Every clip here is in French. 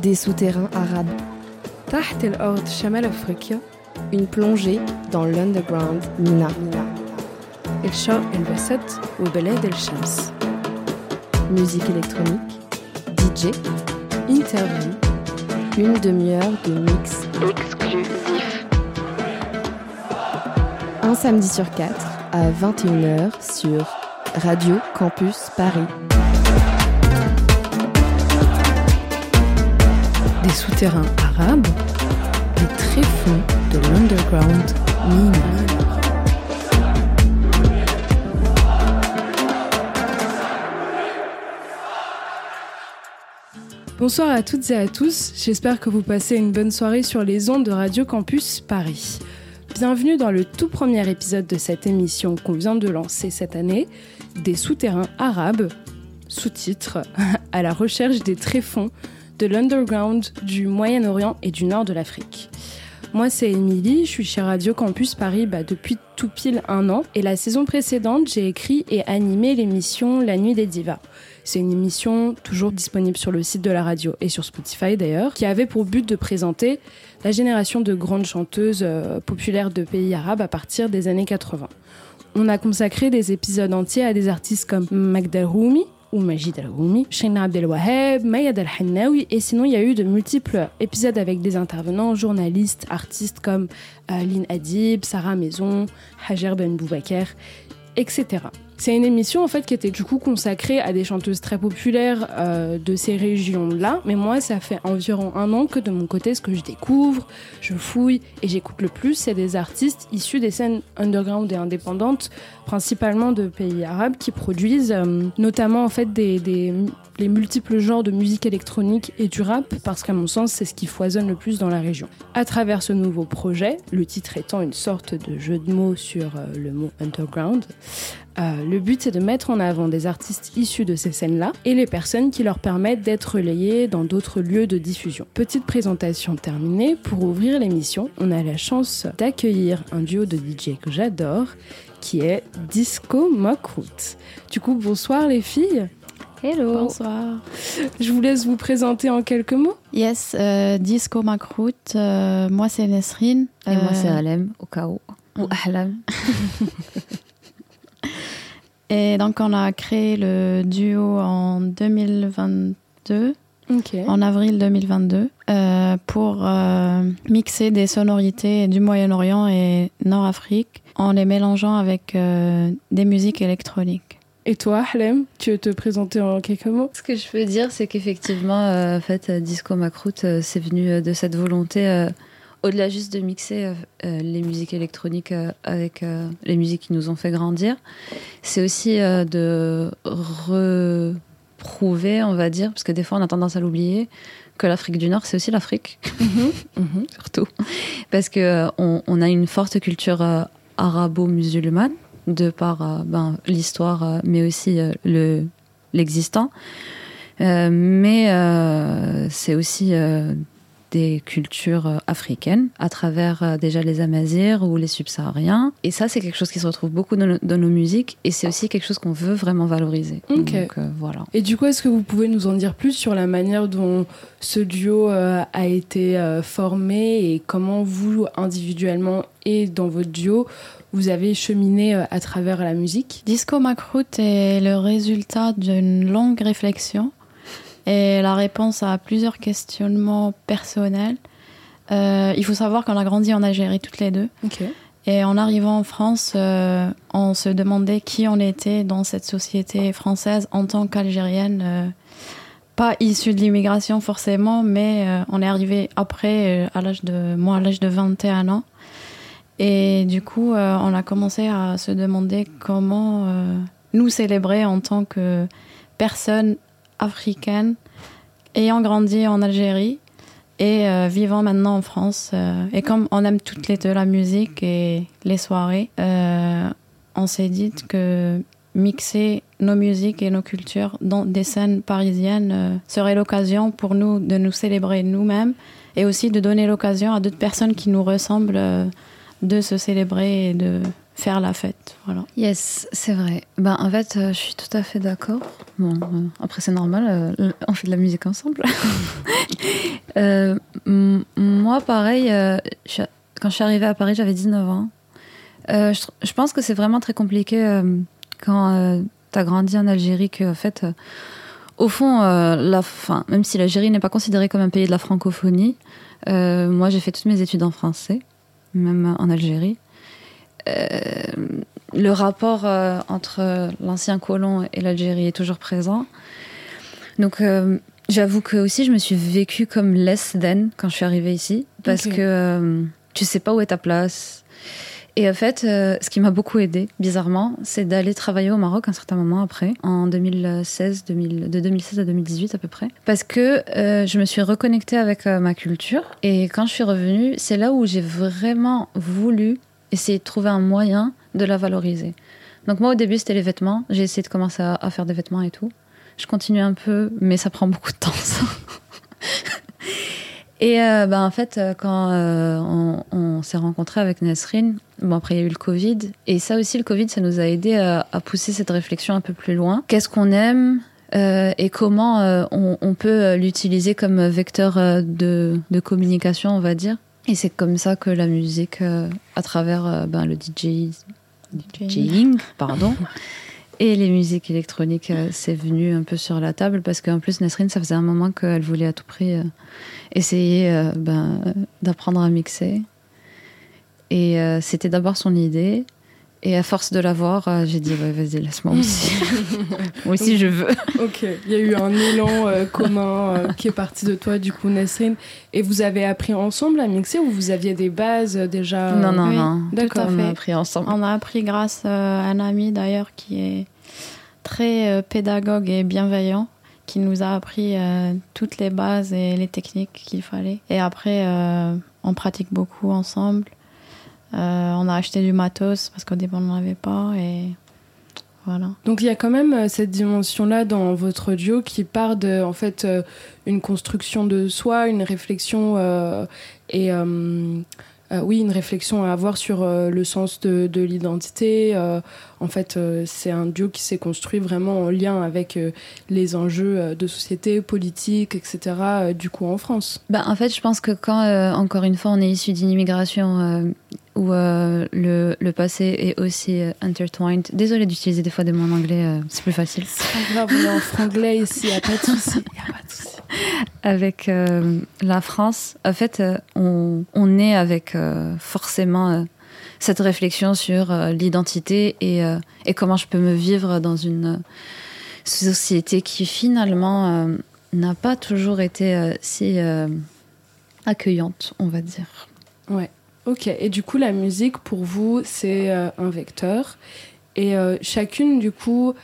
des souterrains arabes. Taht el Ord Shamal Afrika, une plongée dans l'underground Mina. El El Bassat ou Beled El Shams. Musique électronique, DJ, interview, une demi-heure de mix exclusif. Un samedi sur quatre à 21h sur Radio Campus Paris. Des souterrains arabes, des tréfonds de l'underground Mina. Bonsoir à toutes et à tous, j'espère que vous passez une bonne soirée sur les ondes de Radio Campus Paris. Bienvenue dans le tout premier épisode de cette émission qu'on vient de lancer cette année, des souterrains arabes, sous-titre à la recherche des tréfonds de l'underground du Moyen-Orient et du nord de l'Afrique. Moi, c'est Émilie, je suis chez Radio Campus Paris bah, depuis tout pile un an. Et la saison précédente, j'ai écrit et animé l'émission La Nuit des Divas. C'est une émission toujours disponible sur le site de la radio et sur Spotify d'ailleurs, qui avait pour but de présenter la génération de grandes chanteuses euh, populaires de pays arabes à partir des années 80. On a consacré des épisodes entiers à des artistes comme Magda Roumi, ou Majid Al-Roumi, Shina Abdel Waheb, Mayad Al-Hannawi, et sinon il y a eu de multiples épisodes avec des intervenants, journalistes, artistes comme euh, Lynn Adib, Sarah Maison, Hajer Ben Boubaker, etc. C'est une émission en fait qui était consacrée à des chanteuses très populaires euh, de ces régions-là, mais moi ça fait environ un an que de mon côté ce que je découvre, je fouille et j'écoute le plus, c'est des artistes issus des scènes underground et indépendantes, principalement de pays arabes, qui produisent euh, notamment en fait des- les multiples genres de musique électronique et du rap, parce qu'à mon sens c'est ce qui foisonne le plus dans la région. À travers ce nouveau projet, le titre étant une sorte de jeu de mots sur euh, le mot underground, euh, le but c'est de mettre en avant des artistes issus de ces scènes-là et les personnes qui leur permettent d'être relayées dans d'autres lieux de diffusion. Petite présentation terminée, pour ouvrir l'émission, on a la chance d'accueillir un duo de DJ que j'adore, qui est Disco Mockroot. Du coup, bonsoir les filles. Hello. Bonsoir. Je vous laisse vous présenter en quelques mots. Yes, euh, Disco Macroute. euh, moi, c'est Nesrine. Et moi, c'est Euh, Alem, au cas où. Ou Ahlam. Et donc, on a créé le duo en 2022, Ok. en avril 2022, euh, pour euh, mixer des sonorités du Moyen-Orient et Nord-Afrique en les mélangeant avec euh, des musiques électroniques. Et toi, Halem, tu veux te présenter en quelques mots? Ce que je peux dire, c'est qu'effectivement, euh, en fait, euh, Disco Macroute, euh, c'est venu de cette volonté, euh, au-delà juste de mixer les musiques électroniques avec les musiques qui nous ont fait grandir, c'est aussi de reprouver, on va dire, parce que des fois on a tendance à l'oublier, que l'Afrique du Nord, c'est aussi l'Afrique. Mhm. surtout. Parce que on, on a une forte culture arabo-musulmane de par euh, ben, l'histoire, euh, mais aussi euh, le l'existant. Mais c'est aussi des cultures euh, africaines à travers euh, déjà les Amazirs ou les subsahariens. Et ça, c'est quelque chose qui se retrouve beaucoup dans, nos- dans nos musiques et c'est aussi quelque chose qu'on veut vraiment valoriser. Ok. Donc euh, voilà. Et du coup, est-ce que vous pouvez nous en dire plus sur la manière dont ce duo euh, a été euh, formé et comment vous, individuellement et dans votre duo, vous avez cheminé à travers la musique? Disco Macroute est le résultat d'une longue réflexion et la réponse à plusieurs questionnements personnels. Euh, il faut savoir qu'on a grandi en Algérie toutes les deux. Et en arrivant en France, euh, on se demandait qui on était dans cette société française en tant qu'Algérienne. euh, pas issue de l'immigration forcément, mais on est arrivé après, à l'âge de moi, à l'âge de 21 ans. Et du coup, on a commencé à se demander comment nous célébrer en tant que personnes africaines ayant grandi en Algérie et euh, vivant maintenant en France. euh, et comme on aime toutes les deux la musique et les soirées, euh, on s'est dit que mixer nos musiques et nos cultures dans des scènes parisiennes serait l'occasion pour nous de nous célébrer nous-mêmes et aussi de donner l'occasion à d'autres personnes qui nous ressemblent de se célébrer et de faire la fête. Voilà. Yes, c'est vrai. Ben, en fait, euh, je suis tout à fait d'accord. Bon, euh, après, c'est normal, euh, on fait de la musique ensemble. moi, pareil, quand je suis arrivée à Paris, j'avais 19 ans. Je, pense que c'est vraiment très compliqué quand tu as grandi en Algérie que, en fait, au fond, la, fin, même si l'Algérie n'est pas considérée comme un pays de la francophonie, moi j'ai fait toutes mes études en français, même en Algérie. Le rapport entre l'ancien colon et l'Algérie est toujours présent. Donc, euh, j'avoue que aussi, je me suis vécue comme less than quand je suis arrivée ici, parce que euh, tu sais pas où est ta place. Et en fait, euh, ce qui m'a beaucoup aidé, bizarrement, c'est d'aller travailler au Maroc un certain moment après, en 2016, 2000, de 2016 à 2018 à peu près, parce que je me suis reconnectée avec ma culture. Et quand je suis revenue, c'est là où j'ai vraiment voulu essayer de trouver un moyen de la valoriser. Donc moi, au début, c'était les vêtements. J'ai essayé de commencer à faire des vêtements et tout. Je continue un peu, mais ça prend beaucoup de temps, ça. Et euh, bah, en fait, euh, quand euh, on, s'est rencontré avec Nesrine, bon, après il y a eu le Covid, et ça aussi, le Covid, ça nous a aidé à, pousser cette réflexion un peu plus loin. Qu'est-ce qu'on aime et comment on, peut l'utiliser comme vecteur de, communication, on va dire? Et c'est comme ça que la musique, à travers ben, le DJ, DJing, pardon, et les musiques électroniques, euh, c'est venu un peu sur la table parce qu'en plus, Nesrine, ça faisait un moment qu'elle voulait à tout prix euh, essayer euh, ben, d'apprendre à mixer. Et c'était d'abord son idée. Et à force de l'avoir, j'ai dit ouais, vas-y, laisse-moi aussi. Moi aussi, je veux. ok, il y a eu un élan commun qui est parti de toi, du coup, Nesrine. Et vous avez appris ensemble à mixer ou vous aviez des bases déjà Non, non, non. D'accord. On a appris ensemble. On a appris grâce à un ami d'ailleurs qui est très euh, pédagogue et bienveillant qui nous a appris euh, toutes les bases et les techniques qu'il fallait. Et après, euh, on pratique beaucoup ensemble. On a acheté du matos parce qu'au début, on n'en avait pas. Et voilà. Donc il y a quand même cette dimension-là dans votre duo qui part de en fait une construction de soi, une réflexion et euh, oui, une réflexion à avoir sur euh, le sens de, l'identité. Euh, en fait, c'est un duo qui s'est construit vraiment en lien avec les enjeux de société, politique, etc., du coup en France. Bah, en fait, je pense que quand, encore une fois, on est issu d'une immigration où le, le, passé est aussi intertwined. Désolée d'utiliser des fois des mots en anglais, c'est plus facile. C'est pas grave, on est en franglais ici, il n'y a pas de souci. Avec euh, la France, en fait, euh, on, on, est avec euh, forcément cette réflexion sur l'identité et, comment je peux me vivre dans une société qui finalement n'a pas toujours été si accueillante, on va dire. Ouais. Ok. Et du coup, la musique pour vous, c'est un vecteur. Et chacune, du coup,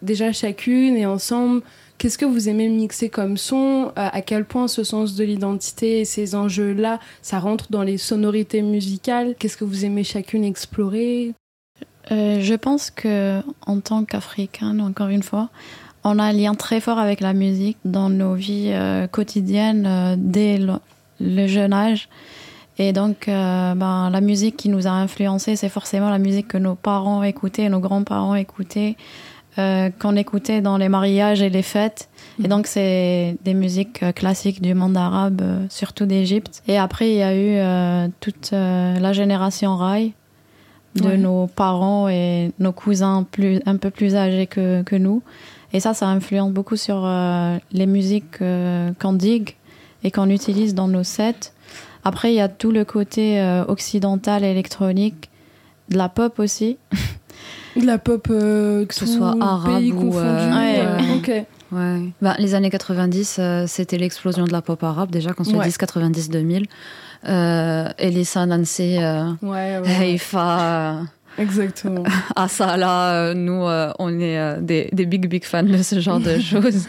déjà chacune et ensemble, Qu'est-ce que vous aimez mixer comme son? À quel point ce sens de l'identité et ces enjeux-là, ça rentre dans les sonorités musicales? Qu'est-ce que vous aimez chacune explorer? Euh, Je pense que en tant qu'Africaine, encore une fois, on a un lien très fort avec la musique dans nos vies euh, quotidiennes euh, dès le, jeune âge. Et donc, ben, la musique qui nous a influencés, c'est forcément la musique que nos parents écoutaient, nos grands-parents écoutaient. Euh, qu'on écoutait dans les mariages et les fêtes. Et mhm. donc, c'est des musiques euh, classiques du monde arabe, euh, surtout d'Égypte. Et après, il y a eu toute la génération rail de nos parents et nos cousins plus, un peu plus âgés que, que nous. Et ça, ça influence beaucoup sur les musiques qu'on digue et qu'on utilise dans nos sets. Après, il y a tout le côté occidental électronique, de la pop aussi. De la pop, euh, que ce soit arabe ou. Euh, ouais, ouais. Bah, les années 90, euh, c'était l'explosion de la pop arabe, déjà, qu'on se ouais. dise 90-2000. Elissa, Nancy, Heifa. Exactement. À ça, là, nous, on est des, des, big, big fans de ce genre de choses.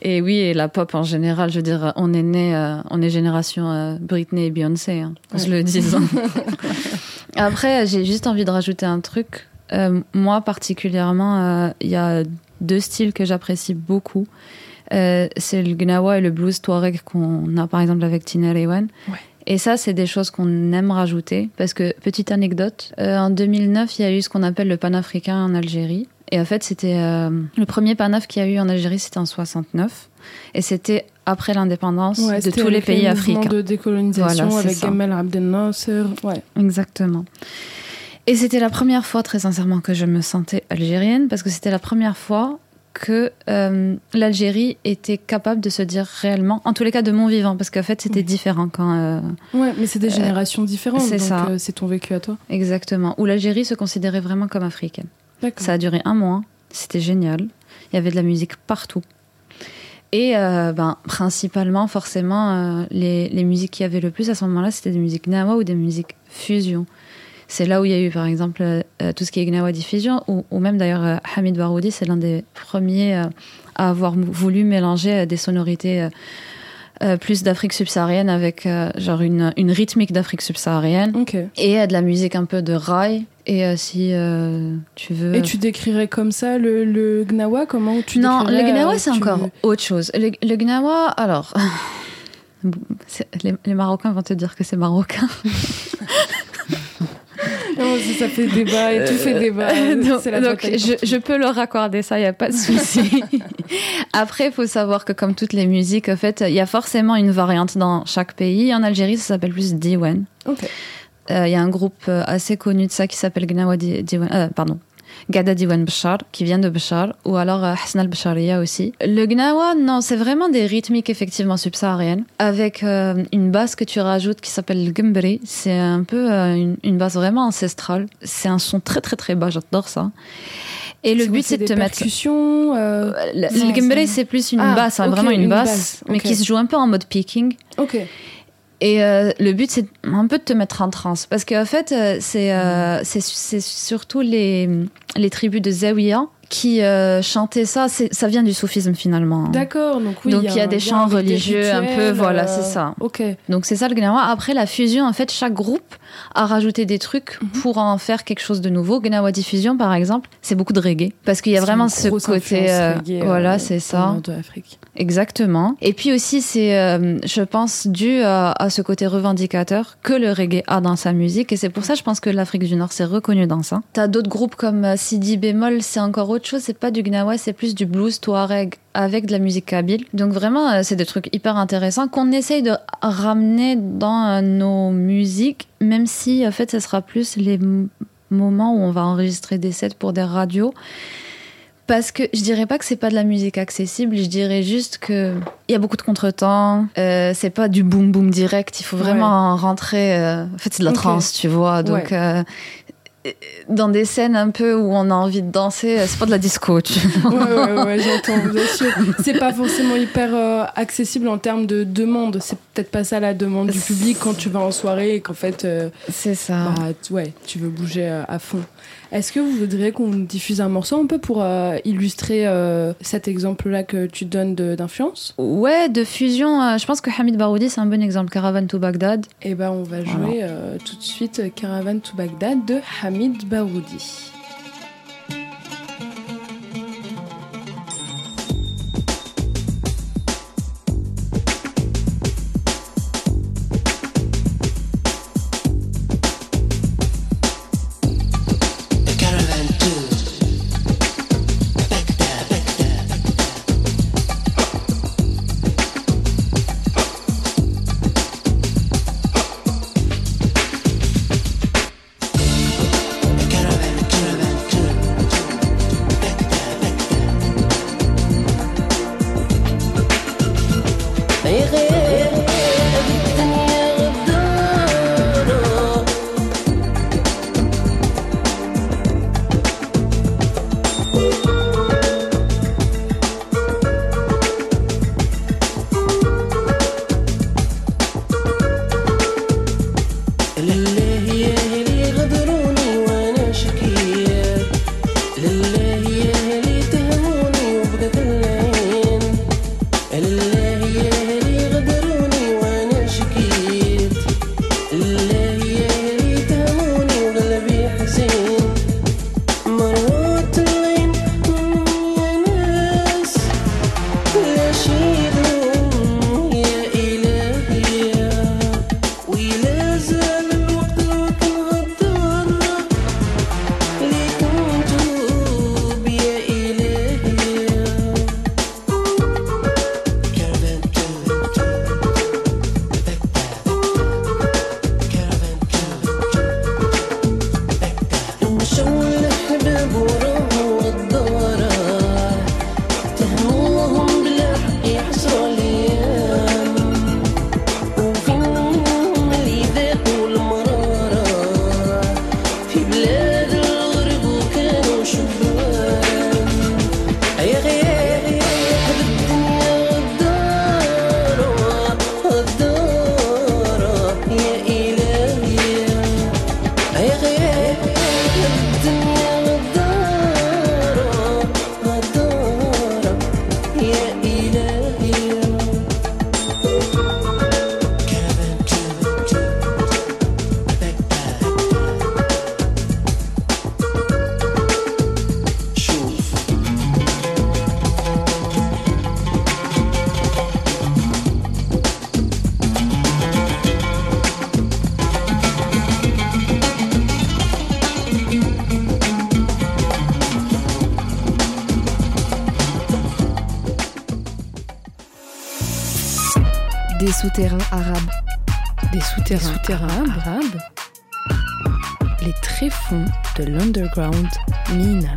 et oui, et la pop en général, je veux dire, on est né, on est génération Britney et Beyoncé, hein, on se le dise. Après, j'ai juste envie de rajouter un truc euh, moi, particulièrement, il euh, y a deux styles que j'apprécie beaucoup. Euh, c'est le gnawa et le blues touareg qu'on a par exemple avec Tina Rewan. Et ça, c'est des choses qu'on aime rajouter. Parce que, petite anecdote, en 2009, il y a eu ce qu'on appelle le panafricain en Algérie. Et en fait, c'était euh, le premier PANAF qu'il y a eu en Algérie, c'était en 69. Et c'était après l'indépendance Ouais, de tous les pays africains. de décolonisation Voilà, avec ça. Gamal Abdel Nasser. Ouais. Exactement. Et c'était la première fois, très sincèrement, que je me sentais algérienne, parce que c'était la première fois que euh, l'Algérie était capable de se dire réellement, en tous les cas de mon vivant, parce qu'en fait c'était différent quand... euh, Ouais, mais c'est des générations différentes. c'est ça. euh, c'est ton vécu à toi. exactement, où l'Algérie se considérait vraiment comme africaine. D'accord. Ça a duré un mois, c'était génial. Il y avait de la musique partout. Et euh, ben, principalement, forcément, euh, les, les musiques qu'il y avait le plus à ce moment-là, c'était des musiques gnawa ou des musiques fusion. C'est là où il y a eu, par exemple, euh, tout ce qui est gnawa diffusion, ou, ou même d'ailleurs euh, Hamid Baroudi, c'est l'un des premiers euh, à avoir voulu mélanger des sonorités plus d'Afrique subsaharienne avec genre une, une rythmique d'Afrique subsaharienne et de la musique un peu de rail. Et si tu veux. Et tu décrirais comme ça le, le gnawa? Comment tu non, le gnawa, c'est encore autre chose. Le, le gnawa, alors. les Marocains vont te dire que c'est marocain. Non, ça fait débat et tout fait débat. donc c'est la donc, je, peux leur accorder ça, il n'y a pas de souci. Après, il faut savoir que comme toutes les musiques, en fait, il y a forcément une variante dans chaque pays. En Algérie, ça s'appelle plus diwan. Euh, Il y a un groupe euh, assez connu de ça qui s'appelle Gnawa Di- Diwan, euh, pardon, Gada Diwan Bachar, qui vient de Bachar, ou alors euh, Hassan al-Bachariya aussi. Le Gnawa, non, c'est vraiment des rythmiques effectivement subsahariennes, avec euh, une basse que tu rajoutes qui s'appelle le Gmbri. C'est un peu euh, une, une basse vraiment ancestrale. C'est un son très très très bas, j'adore ça. Et le but, c'est de te mettre. euh, Le, c'est- plus une Ah, basse, hein, vraiment une, une basse, basse, mais qui se joue un peu en mode picking. Ok. Et euh, le but, c'est un peu de te mettre en transe. Parce qu'en fait, euh, c'est euh, surtout les, les tribus de Zawiya qui euh, chantaient ça. Ça vient du soufisme finalement. D'accord. Donc oui. Donc, il y a des chants des religieux, un peu, voilà, c'est ça. Ok. Donc c'est ça le gnawa. Après la fusion, en fait, chaque groupe a rajouté des trucs Mhm. pour en faire quelque chose de nouveau. Gnawa diffusion, par exemple, c'est beaucoup de reggae. Parce qu'il y a vraiment ce côté... reggae, voilà, c'est ça. de l'Afrique. Exactement. Et puis aussi, c'est, euh, je pense, dû à, à ce côté revendicateur que le reggae a dans sa musique. Et c'est pour ça, je pense que l'Afrique du Nord s'est reconnue dans ça. T'as d'autres groupes comme euh, Sidi Bémol, c'est encore autre chose. C'est pas du gnawa, c'est plus du blues touareg avec de la musique kabyle. Donc vraiment, euh, c'est des trucs hyper intéressants qu'on essaye de ramener dans euh, nos musiques, même si, en fait, ce sera plus les moments où on va enregistrer des sets pour des radios. Parce que je dirais pas que c'est pas de la musique accessible, je dirais juste que il y a beaucoup de contretemps, euh, c'est pas du boom boom direct, il faut vraiment rentrer. euh, en fait, c'est de la trance, tu vois. Donc, Ouais. Euh, dans des scènes un peu où on a envie de danser, euh, c'est pas de la disco, tu vois. Ouais, ouais, ouais, j'entends, bien sûr. C'est pas forcément hyper euh, accessible en termes de demande. C'est peut-être pas ça la demande du public quand tu vas en soirée et qu'en fait, euh, C'est ça. bah, tu- ouais, tu veux bouger euh, à fond. Est-ce que vous voudriez qu'on diffuse un morceau un peu pour illustrer cet exemple-là que tu donnes d'influence? Ouais, de fusion, je pense que Hamid Baroudi, c'est un bon exemple. Caravan to Baghdad. Eh ben, on va jouer tout de suite euh, Caravan to Baghdad de Hamid Baroudi. De l'underground mine.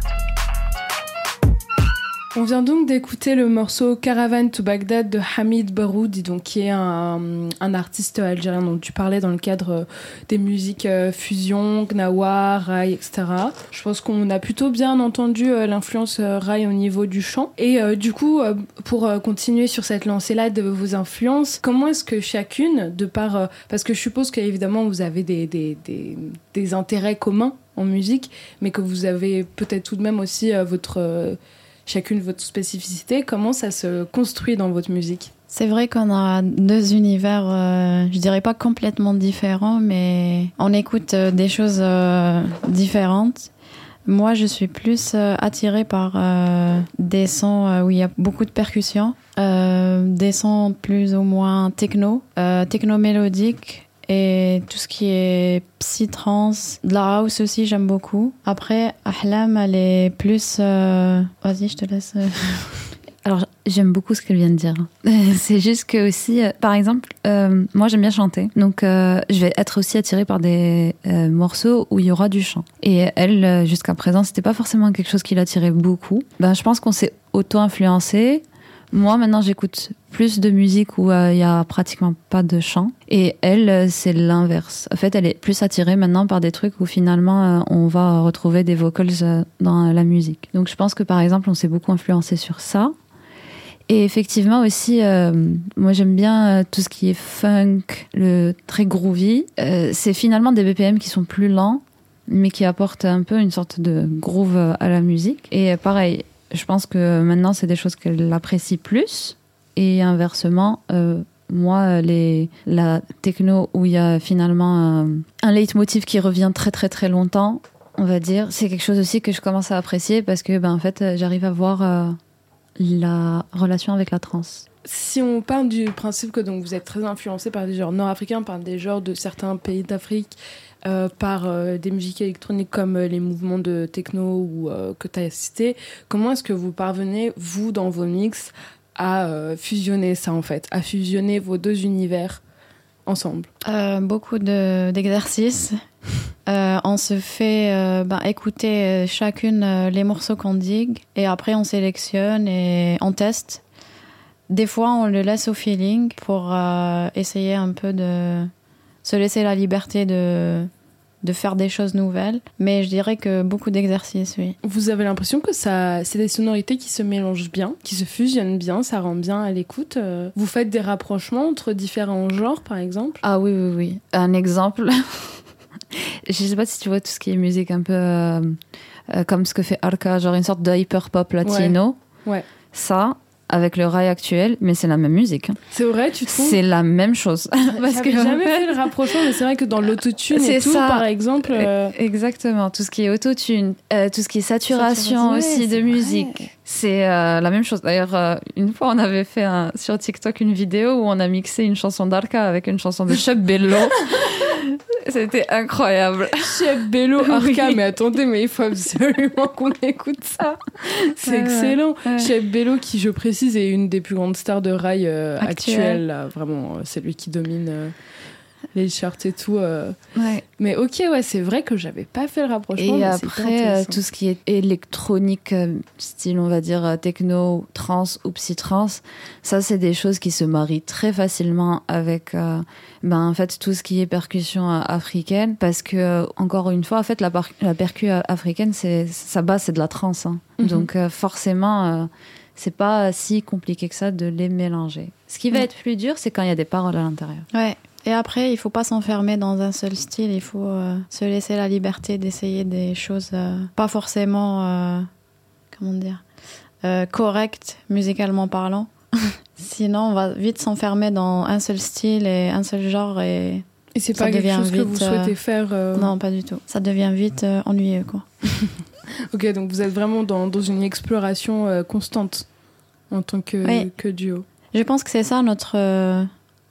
On vient donc d'écouter le morceau Caravan to Baghdad de Hamid Baroudi, donc qui est un, artiste algérien dont tu parlais dans le cadre euh, des musiques euh, fusion, gnawa, raï, etc. Je pense qu'on a plutôt bien entendu euh, l'influence raï au niveau du chant. Et du coup, pour continuer sur cette lancée-là de vos influences, comment est-ce que chacune, de par... parce que je suppose qu'évidemment vous avez des intérêts communs en musique, mais que vous avez peut-être tout de même aussi euh, votre... euh, chacune votre spécificité. Comment ça se construit dans votre musique? C'est vrai qu'on a deux univers, euh, je dirais pas complètement différents, mais on écoute des choses différentes. Moi, je suis plus attirée par des sons où il y a beaucoup de percussions, des sons plus ou moins techno, techno mélodique et tout ce qui est psy-trance. De la house aussi, j'aime beaucoup. Après, Ahlam, elle est plus... euh, Vas-y, je te laisse... euh, Alors, j'aime beaucoup ce qu'elle vient de dire. C'est juste que aussi, euh, par exemple, moi j'aime bien chanter, donc je vais être aussi attirée par des morceaux où il y aura du chant. Et elle, jusqu'à présent, c'était pas forcément quelque chose qui l'attirait beaucoup. Ben, je pense qu'on s'est auto-influencé. Moi, maintenant, j'écoute plus de musique où euh, il y a pratiquement pas de chant. Et elle, euh, c'est l'inverse. En fait, elle est plus attirée maintenant par des trucs où finalement euh, on va retrouver des vocals euh, dans la musique. Donc, je pense que par exemple, on s'est beaucoup influencé sur ça. Et effectivement aussi, euh, moi j'aime bien euh, tout ce qui est funk, le très groovy. Euh, c'est finalement des BPM qui sont plus lents, mais qui apportent un peu une sorte de groove euh, à la musique. Et euh, pareil, je pense que maintenant c'est des choses qu'elle apprécie plus. Et inversement, euh, moi, les, la techno où il y a finalement un, un leitmotiv qui revient très très très longtemps, on va dire, c'est quelque chose aussi que je commence à apprécier parce que ben, en fait, euh, j'arrive à voir euh, la relation avec la trance. Si on parle du principe que donc vous êtes très influencé par des genres nord-africains, par des genres de certains pays d'Afrique, euh, par euh, des musiques électroniques comme euh, les mouvements de techno ou que tu as cité, comment est-ce que vous parvenez, vous, dans vos mix, à fusionner ça en fait, à fusionner vos deux univers ensemble? Beaucoup de- d'exercices. On se fait ben, écouter chacune les morceaux qu'on digue et après on sélectionne et on teste. Des fois, on le laisse au feeling pour essayer un peu de se laisser la liberté de, de faire des choses nouvelles. Mais je dirais que beaucoup d'exercices, oui. Vous avez l'impression que ça, c'est des sonorités qui se mélangent bien, qui se fusionnent bien, ça rend bien à l'écoute. euh. Vous faites des rapprochements entre différents genres, par exemple? Ah oui, oui, oui. Un exemple. je sais pas si tu vois tout ce qui est musique un peu euh, euh, comme ce que fait Arca, genre une sorte de hyper pop latino. Ouais. Ça, avec le rail actuel, mais c'est la même musique. hein. C'est vrai, tu trouves? C'est la même chose. Parce que, jamais fait, fait le rapprochement, mais c'est vrai que dans l'autotune et C'est tout, ça. par exemple. euh, Exactement, tout ce qui est autotune, euh, tout ce qui est saturation Saturation, aussi de musique. C'est euh, la même chose. D'ailleurs, euh, une fois, on avait fait un- sur TikTok une vidéo où on a mixé une chanson d'Arca avec une chanson de Cheb Bello. C'était incroyable. Chef Bello Arca, Oui. mais attendez, mais il faut absolument qu'on écoute ça. C'est Ouais, excellent. ouais. Chef Bello, qui je précise, est une des plus grandes stars de rail euh, Actuelle. là. Vraiment, euh, c'est lui qui domine. Les shirts et tout. euh. Ouais. Mais ok, ouais, c'est vrai que j'avais pas fait le rapprochement. Et après, euh, tout ce qui est électronique, euh, style, on va dire, techno, trance ou psy-trance, ça, c'est des choses qui se marient très facilement avec, ben, en fait, tout ce qui est percussion africaine. Parce que, encore une fois, en fait, la, la percu africaine, c'est, sa base, c'est de la trance. hein. Mhm. Donc, forcément, c'est pas si compliqué que ça de les mélanger. Ce qui va Ouais. être plus dur, c'est quand il y a des paroles à l'intérieur. Ouais. Et après, il faut pas s'enfermer dans un seul style. Il faut euh, se laisser la liberté d'essayer des choses euh, pas forcément, euh, comment dire, correctes musicalement parlant. Sinon, on va vite s'enfermer dans un seul style et un seul genre. Et Et c'est pas quelque chose que vous souhaitez faire. non, pas du tout. Ça devient vite ennuyeux, quoi. Ok, donc vous êtes vraiment dans, dans une exploration constante en tant que, Oui. que duo. Je pense que c'est ça notre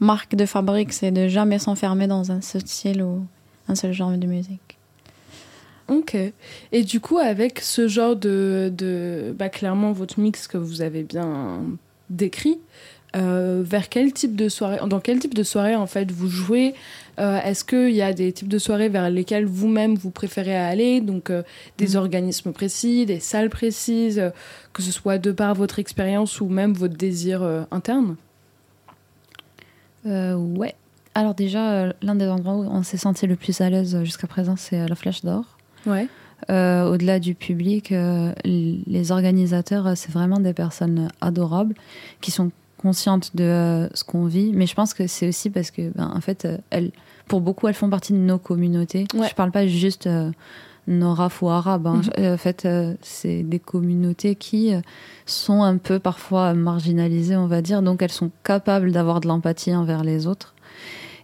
marque de fabrique, c'est de jamais s'enfermer dans un seul style ou un seul genre de musique. Ok. Et du coup, avec ce genre de, de bah, clairement votre mix que vous avez bien décrit, euh, vers quel type de soirée, dans quel type de soirée en fait vous jouez? Euh, Est-ce qu'il y a des types de soirées vers lesquelles vous-même vous préférez aller? Donc euh, des Mhm. organismes précis, des salles précises, que ce soit de par votre expérience ou même votre désir interne? Euh, ouais. Alors déjà, euh, l'un des endroits où on s'est senti le plus à l'aise euh, jusqu'à présent, c'est la Flèche d'Or. Ouais. Euh, Au-delà du public, euh, les organisateurs, c'est vraiment des personnes adorables qui sont conscientes de ce qu'on vit. Mais je pense que c'est aussi parce que, ben, en fait, elles, pour beaucoup, elles font partie de nos communautés. Ouais. Je parle pas juste Noraf ou Arabe. hein. Mhm. Euh, En fait, euh, c'est des communautés qui euh, sont un peu parfois marginalisées, on va dire. Donc, elles sont capables d'avoir de l'empathie envers les autres.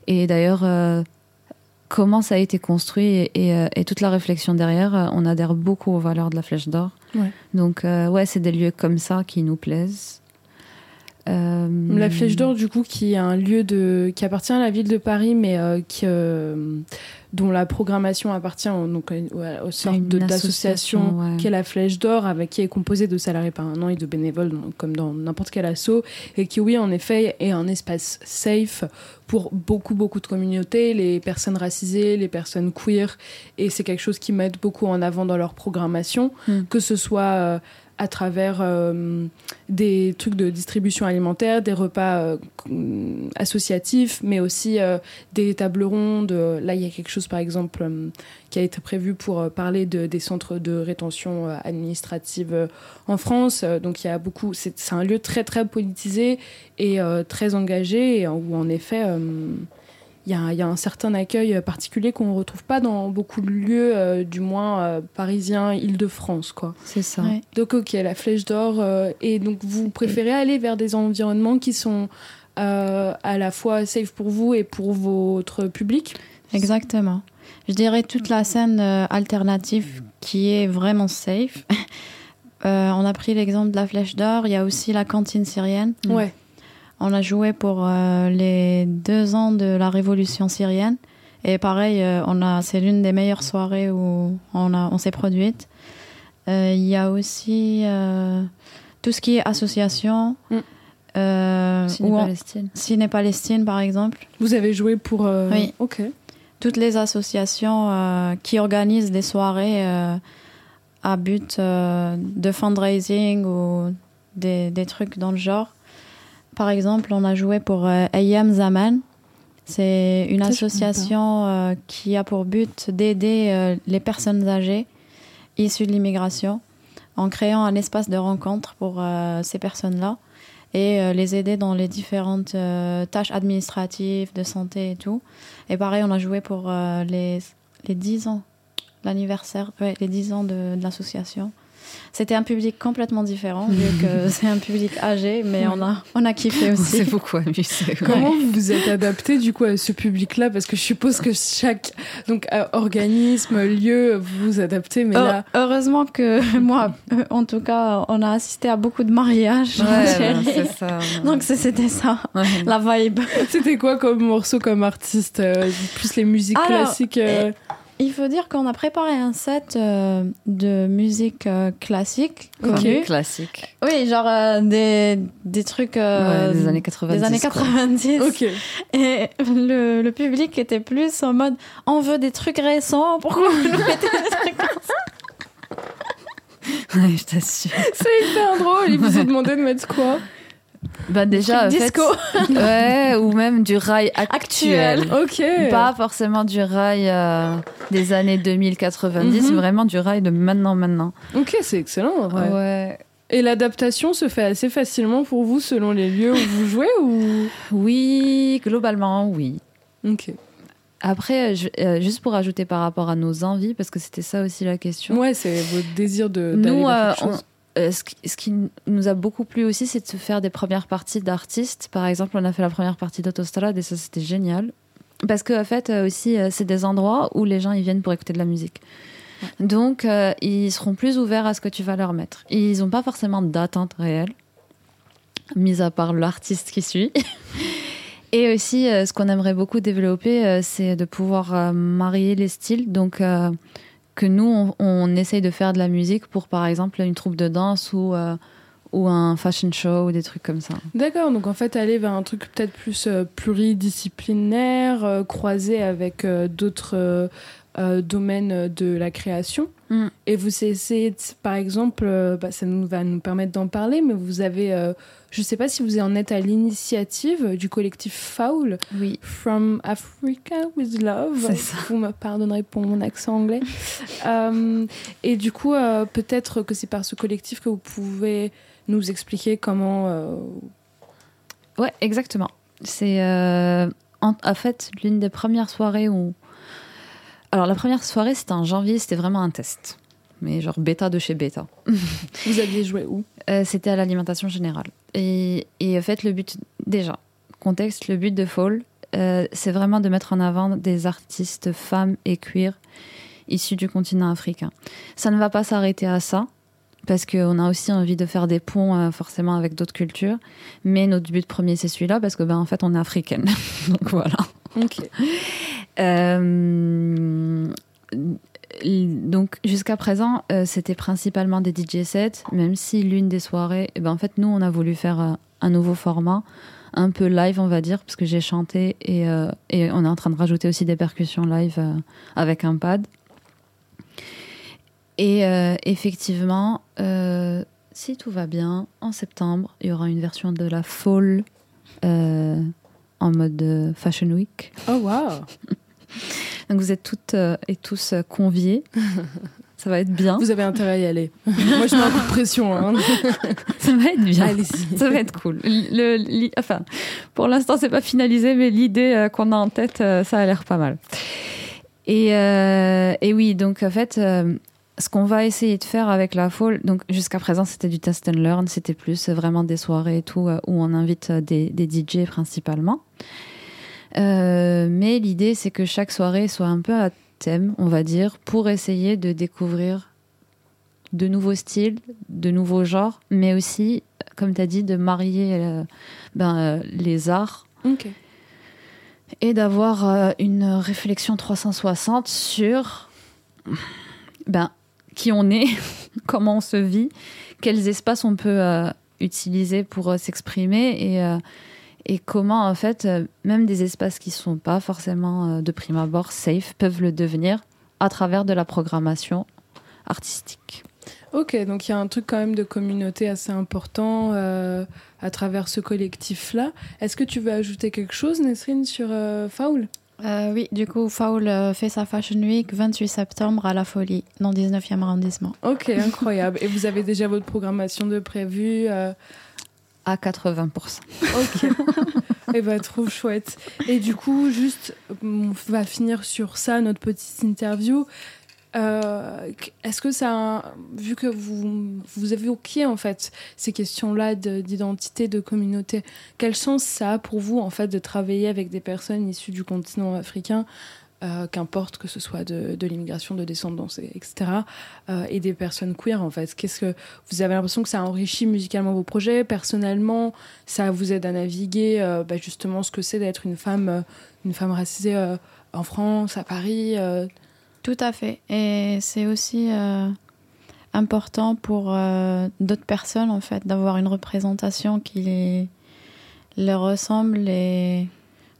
Et d'ailleurs, comment ça a été construit et, et, et toute la réflexion derrière, on adhère beaucoup aux valeurs de la Flèche d'Or. Ouais. Donc, euh, ouais, c'est des lieux comme ça qui nous plaisent. Euh, La Flèche d'Or, du coup, qui est un lieu de, qui appartient à la ville de Paris, mais euh, qui, euh, dont la programmation appartient donc, aux sortes une de- association, d'associations, ouais. qui est la Flèche d'Or, avec qui est composée de salariés permanents et de bénévoles, donc, comme dans n'importe quel asso, et qui, oui, en effet, est un espace safe pour beaucoup, beaucoup de communautés, les personnes racisées, les personnes queer, et c'est quelque chose qui mettent beaucoup en avant dans leur programmation, Mm. que ce soit à travers euh, des trucs de distribution alimentaire, des repas euh, associatifs, mais aussi euh, des tables rondes. Là, il y a quelque chose, par exemple, qui a été prévu pour parler de, des centres de rétention administrative en France. Donc, il y a beaucoup. C'est un lieu très, très politisé et très engagé, où en effet. Il y, a, il y a un certain accueil particulier qu'on ne retrouve pas dans beaucoup de lieux, euh, du moins euh, parisiens, Île-de-France, quoi. C'est ça. Ouais. Donc ok, la flèche d'or. euh, et donc vous préférez aller vers des environnements qui sont euh, à la fois safe pour vous et pour votre public? Exactement. Je dirais toute la scène euh, alternative qui est vraiment safe. Euh, on a pris l'exemple de la Flèche d'Or. Il y a aussi la cantine syrienne. Ouais. On a joué pour euh, les deux ans de la révolution syrienne. Et pareil, euh, on a, c'est l'une des meilleures soirées où on, a, on s'est produite. Euh, Il y a aussi euh, tout ce qui est association. Mm. euh, Ciné-Palestine. Ciné-Palestine, par exemple. Vous avez joué pour. euh, Oui. Ok. toutes les associations euh, qui organisent des soirées euh, à but euh, de fundraising ou des, des trucs dans le genre. Par exemple, on a joué pour euh, Ayam Zaman. C'est une association euh, qui a pour but d'aider euh, les personnes âgées issues de l'immigration en créant un espace de rencontre pour ces personnes-là et les aider dans les différentes euh, tâches administratives, de santé et tout. Et pareil, on a joué pour euh, les, les 10 ans, l'anniversaire, ouais, les 10 ans de, de l'association. C'était un public complètement différent, vu que c'est un public âgé, mais on a, on a kiffé On aussi. s'est beaucoup amusé. Comment vous vous êtes adapté du coup à ce public-là? Parce que je suppose que chaque donc euh, organisme, lieu, vous vous adaptez, mais là. Heureusement que moi, euh, en tout cas, on a assisté à beaucoup de mariages. Ouais, ben, c'est ça. Donc c'est- c'était ça, Ouais. la vibe. C'était quoi comme morceau, comme artiste euh, Plus les musiques Alors, classiques euh, il faut dire qu'on a préparé un set euh, de musique euh, classique. Ok. connue. Classique. Oui, genre euh, des, des trucs Ouais, des années 90. des années quoi. 90. Ok. Et le, le public était plus en mode on veut des trucs récents, pourquoi vous nous mettez des trucs Ouais, je t'assure. C'est hyper drôle. Il vous a demandé de mettre quoi? Bah déjà, en fait, disco ouais, ou même du rail actuel. Actuel. Ok. Pas forcément du rail euh, des années 2090, Mhm. vraiment du rail de maintenant, maintenant. Ok, c'est excellent. Ouais. Et l'adaptation se fait assez facilement pour vous selon les lieux où vous jouez ou? Oui, globalement, oui. Ok. Après, je- euh, juste pour ajouter par rapport à nos envies, parce que c'était ça aussi la question. Ouais, c'est votre désir de Nous, euh. Euh, ce, qui, ce qui nous a beaucoup plu aussi, c'est de se faire des premières parties d'artistes. Par exemple, on a fait la première partie d'Autostrade et ça, c'était génial. Parce que, en fait, euh, aussi, euh, c'est des endroits où les gens ils viennent pour écouter de la musique. Donc, ils seront plus ouverts à ce que tu vas leur mettre. Ils n'ont pas forcément d'attente réelle, mis à part l'artiste qui suit. Et aussi, ce qu'on aimerait beaucoup développer, c'est de pouvoir marier les styles. Donc, que nous, on, essaye de faire de la musique pour, par exemple, une troupe de danse ou, euh, ou un fashion show ou des trucs comme ça. D'accord, donc en fait aller vers un truc peut-être plus euh, pluridisciplinaire, euh, croisé avec euh, d'autres euh, domaines de la création. Mm. Et vous essayez, de- par exemple, euh, bah, ça nous va nous permettre d'en parler, mais vous avez, euh, je ne sais pas si vous en êtes à l'initiative du collectif Foul, Oui. From Africa with Love. Vous me pardonnerez pour mon accent anglais. Et du coup, peut-être que c'est par ce collectif que vous pouvez nous expliquer comment Ouais, exactement. C'est en, en fait l'une des premières soirées où. Alors, la première soirée, c'était en janvier, c'était vraiment un test. Mais genre bêta de chez bêta. vous aviez joué où? Euh, c'était à l'alimentation générale. Et, et en fait, le but, déjà, contexte, le but de Fall, euh, c'est vraiment de mettre en avant des artistes femmes et queer issus du continent africain. Ça ne va pas s'arrêter à ça, parce qu'on a aussi envie de faire des ponts euh, forcément avec d'autres cultures. Mais notre but premier, c'est celui-là, parce que ben, en fait, on est africaine. Donc voilà. Ok. Euh, donc jusqu'à présent, euh, c'était principalement des DJ sets, même si l'une des soirées, eh ben, en fait, nous, on a voulu faire un nouveau format, un peu live, on va dire, parce que j'ai chanté et, et on est en train de rajouter aussi des percussions live avec un pad. Et euh, effectivement, euh, si tout va bien, en septembre, il y aura une version de la Fall euh, en mode Fashion Week. Oh wow Donc vous êtes toutes et tous conviés. Ça va être bien. Vous avez intérêt à y aller. Moi, je mets un coup de pression. Hein. Ça va être bien. Allez-y. Ça va être cool. Le, enfin, pour l'instant, c'est pas finalisé, mais l'idée qu'on a en tête, ça a l'air pas mal. Et, euh, et oui, donc en fait, euh, ce qu'on va essayer de faire avec la Fall, donc jusqu'à présent, c'était du test and learn, c'était plus vraiment des soirées et tout, euh, où on invite euh, des, des DJ principalement. Euh, mais l'idée, c'est que chaque soirée soit un peu à thème, on va dire, pour essayer de découvrir de nouveaux styles, de nouveaux genres, mais aussi, comme tu as dit, de marier euh, ben, euh, les arts Ok. et d'avoir euh, une réflexion 360 sur ben, qui on est, comment on se vit, quels espaces on peut euh, utiliser pour euh, s'exprimer et, euh, et comment en fait même des espaces qui sont pas forcément de prime abord safe peuvent le devenir à travers de la programmation artistique. Ok, donc il y a un truc quand même de communauté assez important à travers ce collectif-là. Est-ce que tu veux ajouter quelque chose, Nesrine, sur euh, Foul Euh, oui, du coup, Foul euh, fait sa Fashion Week 28 septembre à La Folie, dans le 19e arrondissement. Ok, incroyable. Et vous avez déjà votre programmation de prévue euh, À 80%. Ok. Et bah trop chouette. Et du coup, juste, on va finir sur ça, notre petite interview. Euh, Est-ce que ça, vu que vous vous évoquiez en fait ces questions-là de- d'identité, de communauté, quel sens ça a pour vous en fait de travailler avec des personnes issues du continent africain, euh, qu'importe que ce soit de, l'immigration, de descendance, et- etc., euh, et des personnes queer en fait? Qu'est-ce que vous avez l'impression que ça enrichit musicalement vos projets? Personnellement ça vous aide à naviguer bah, justement ce que c'est d'être une femme, une femme racisée en France, à Paris. Tout à fait. Et c'est aussi euh, important pour euh, d'autres personnes, en fait, d'avoir une représentation qui leur ressemble et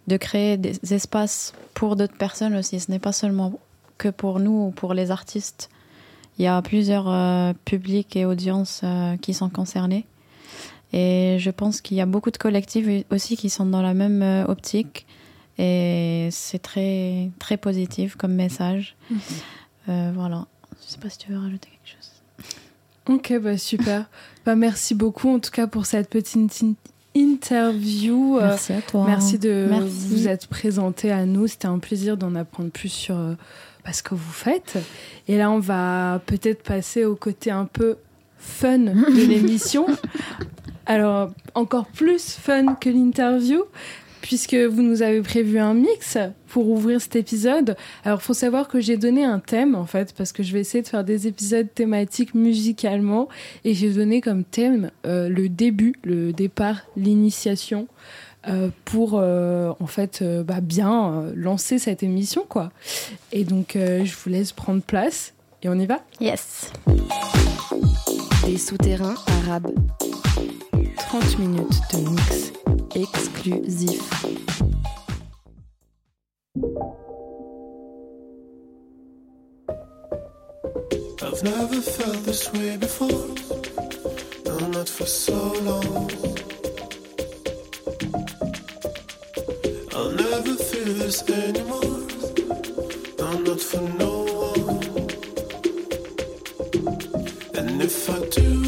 de créer des espaces pour d'autres personnes aussi. Ce n'est pas seulement que pour nous ou pour les artistes. Il y a plusieurs euh, publics et audiences qui sont concernés. Et je pense qu'il y a beaucoup de collectifs aussi qui sont dans la même optique. Et c'est très, très positif comme message. Euh, voilà. Je sais pas si tu veux rajouter quelque chose. Ok, bah super. bah, merci beaucoup en tout cas pour cette petite in- interview. Euh, Merci à toi. Merci de Merci. vous être présenté à nous. C'était un plaisir d'en apprendre plus sur euh, bah, ce que vous faites. Et là, on va peut-être passer au côté un peu fun de l'émission. Alors, encore plus fun que l'interview, puisque vous nous avez prévu un mix pour ouvrir cet épisode. Alors, faut savoir que j'ai donné un thème, en fait, parce que je vais essayer de faire des épisodes thématiques musicalement. Et j'ai donné comme thème euh, le début, le départ, l'initiation. euh, pour euh, en fait euh, bah, bien euh, lancer cette émission quoi et donc euh, je vous laisse prendre place et on y va? Yes. Des souterrains arabes 30 minutes de mix exclusifs. I've never felt this way before. No, not for so long. I'll never feel this anymore. No, not for no one. And if I do,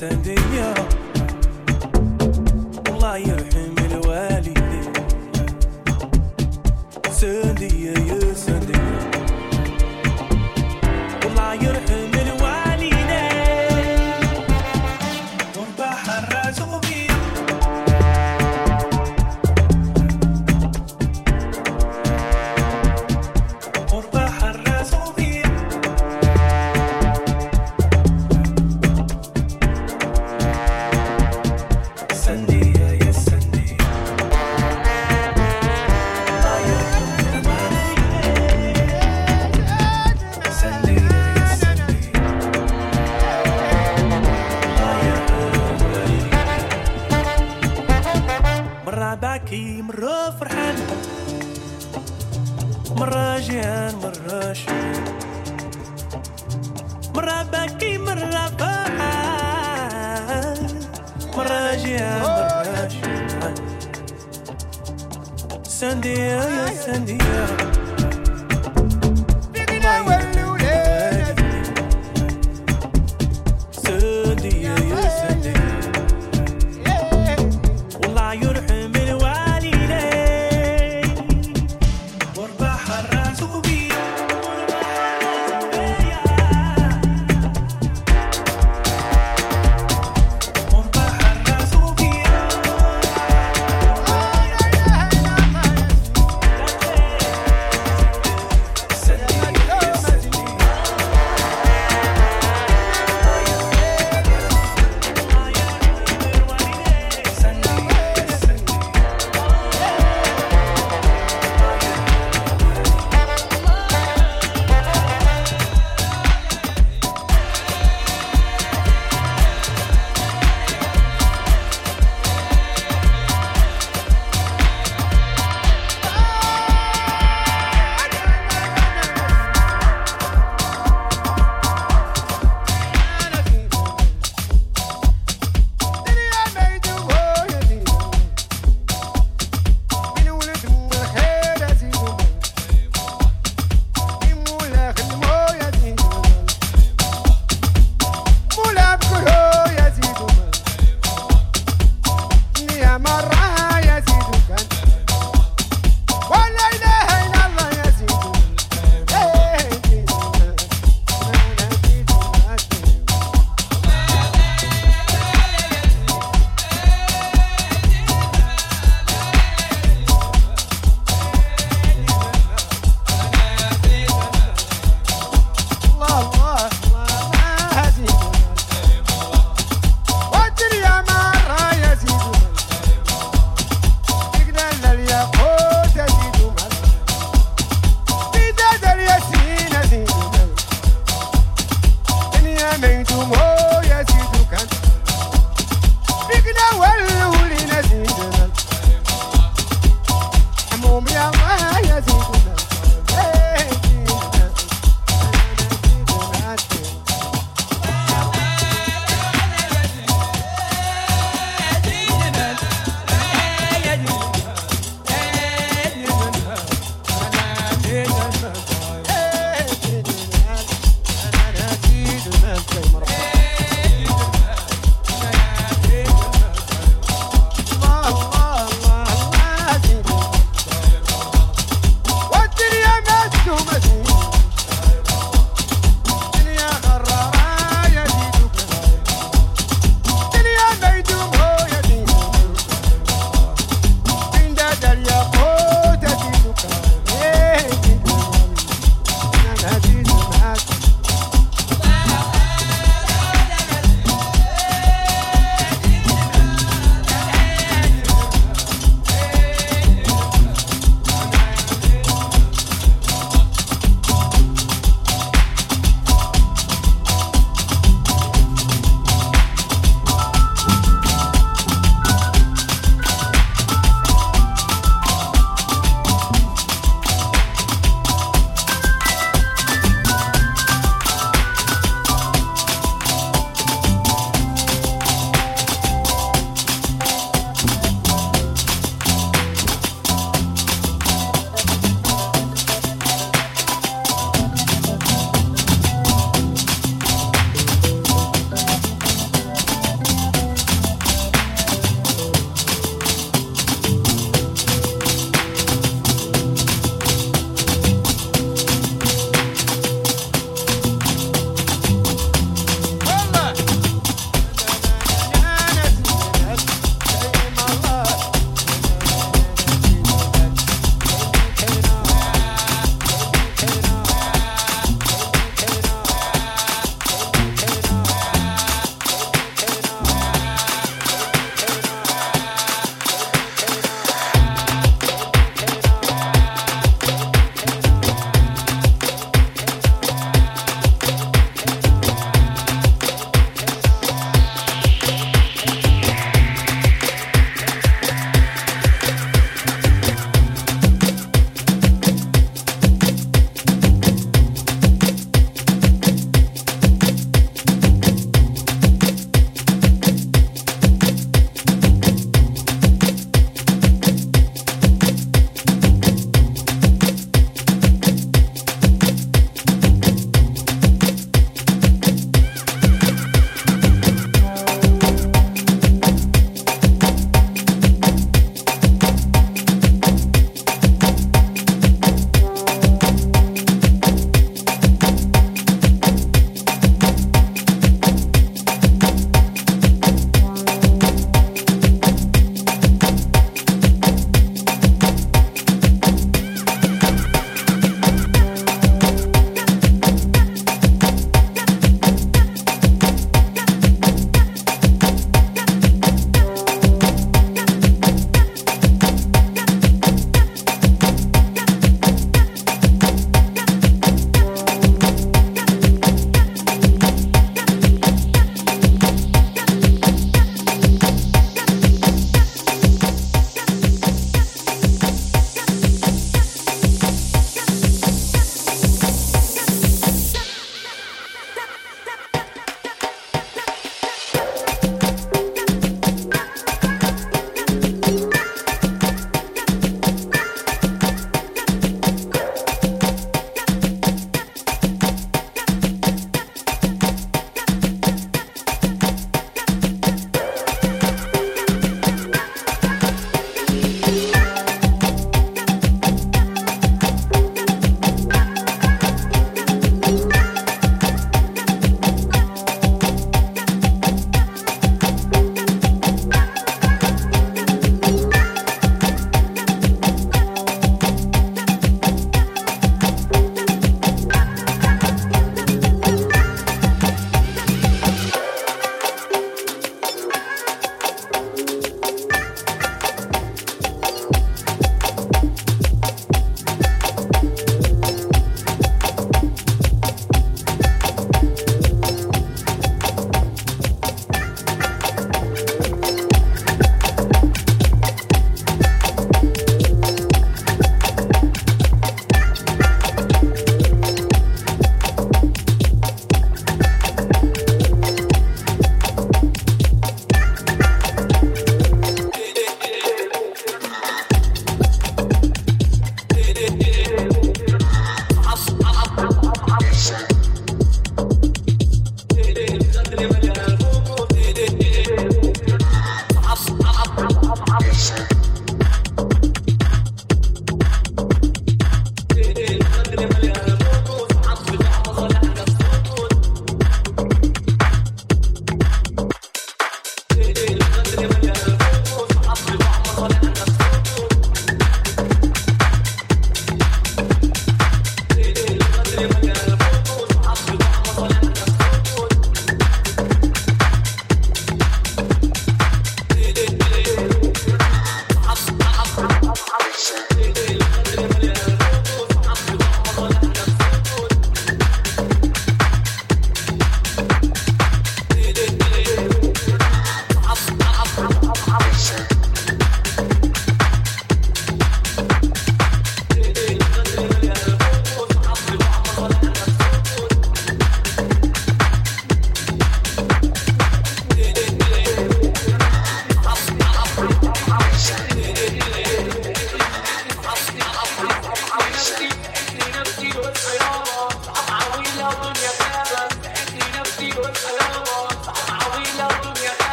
Sending you, Olayı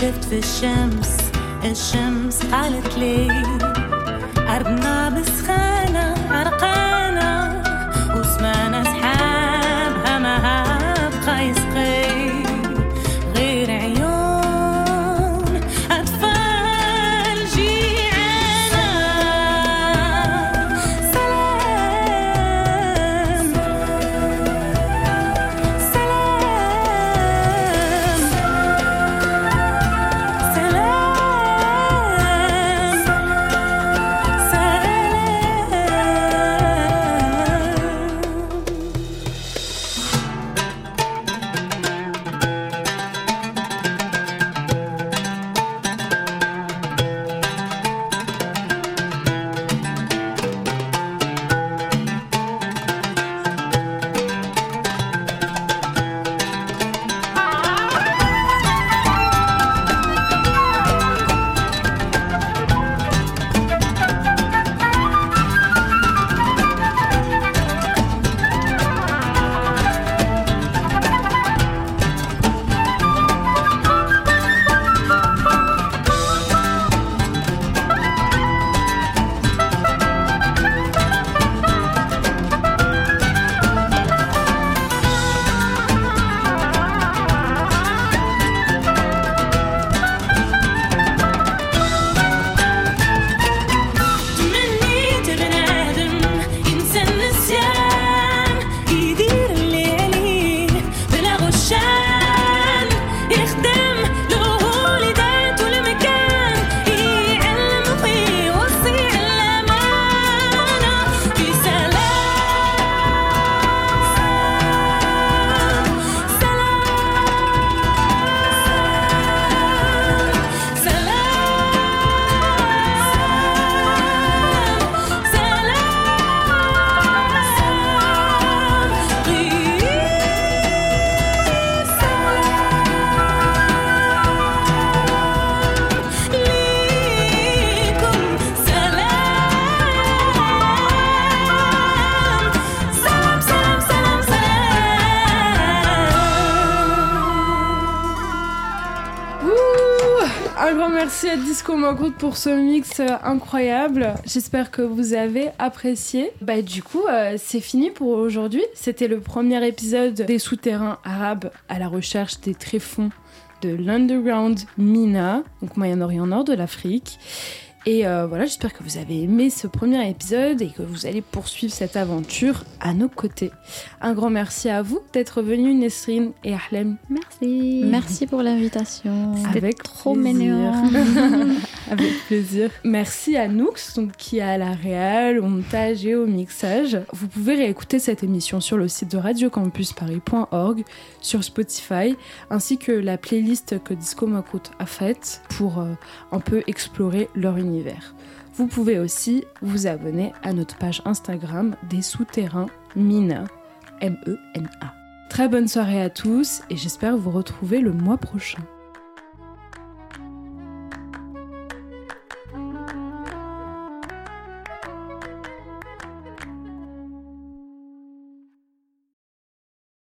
شفت في الشمس الشمس قالت لي أرضنا بسخانة عرقانة pour ce mix euh, incroyable. J'espère que vous avez apprécié. Bah du coup, euh, c'est fini pour aujourd'hui. C'était le premier épisode des souterrains arabes à la recherche des tréfonds de l'underground Mina, donc Moyen-Orient Nord de l'Afrique. Et euh, voilà, j'espère que vous avez aimé ce premier épisode et que vous allez poursuivre cette aventure à nos côtés. Un grand merci à vous d'être venus, Nesrine et Ahlem. Merci. Merci pour l'invitation. Avec trop plaisir. mignon. Avec plaisir. Merci à donc, qui est à la réal, au montage et au mixage. Vous pouvez réécouter cette émission sur le site de radiocampusparis.org, sur Spotify, ainsi que la playlist que Disco Makut a faite pour euh, un peu explorer leur Vous pouvez aussi vous abonner à notre page Instagram des souterrains Mina, M-E-N-A. Très bonne soirée à tous et j'espère vous retrouver le mois prochain.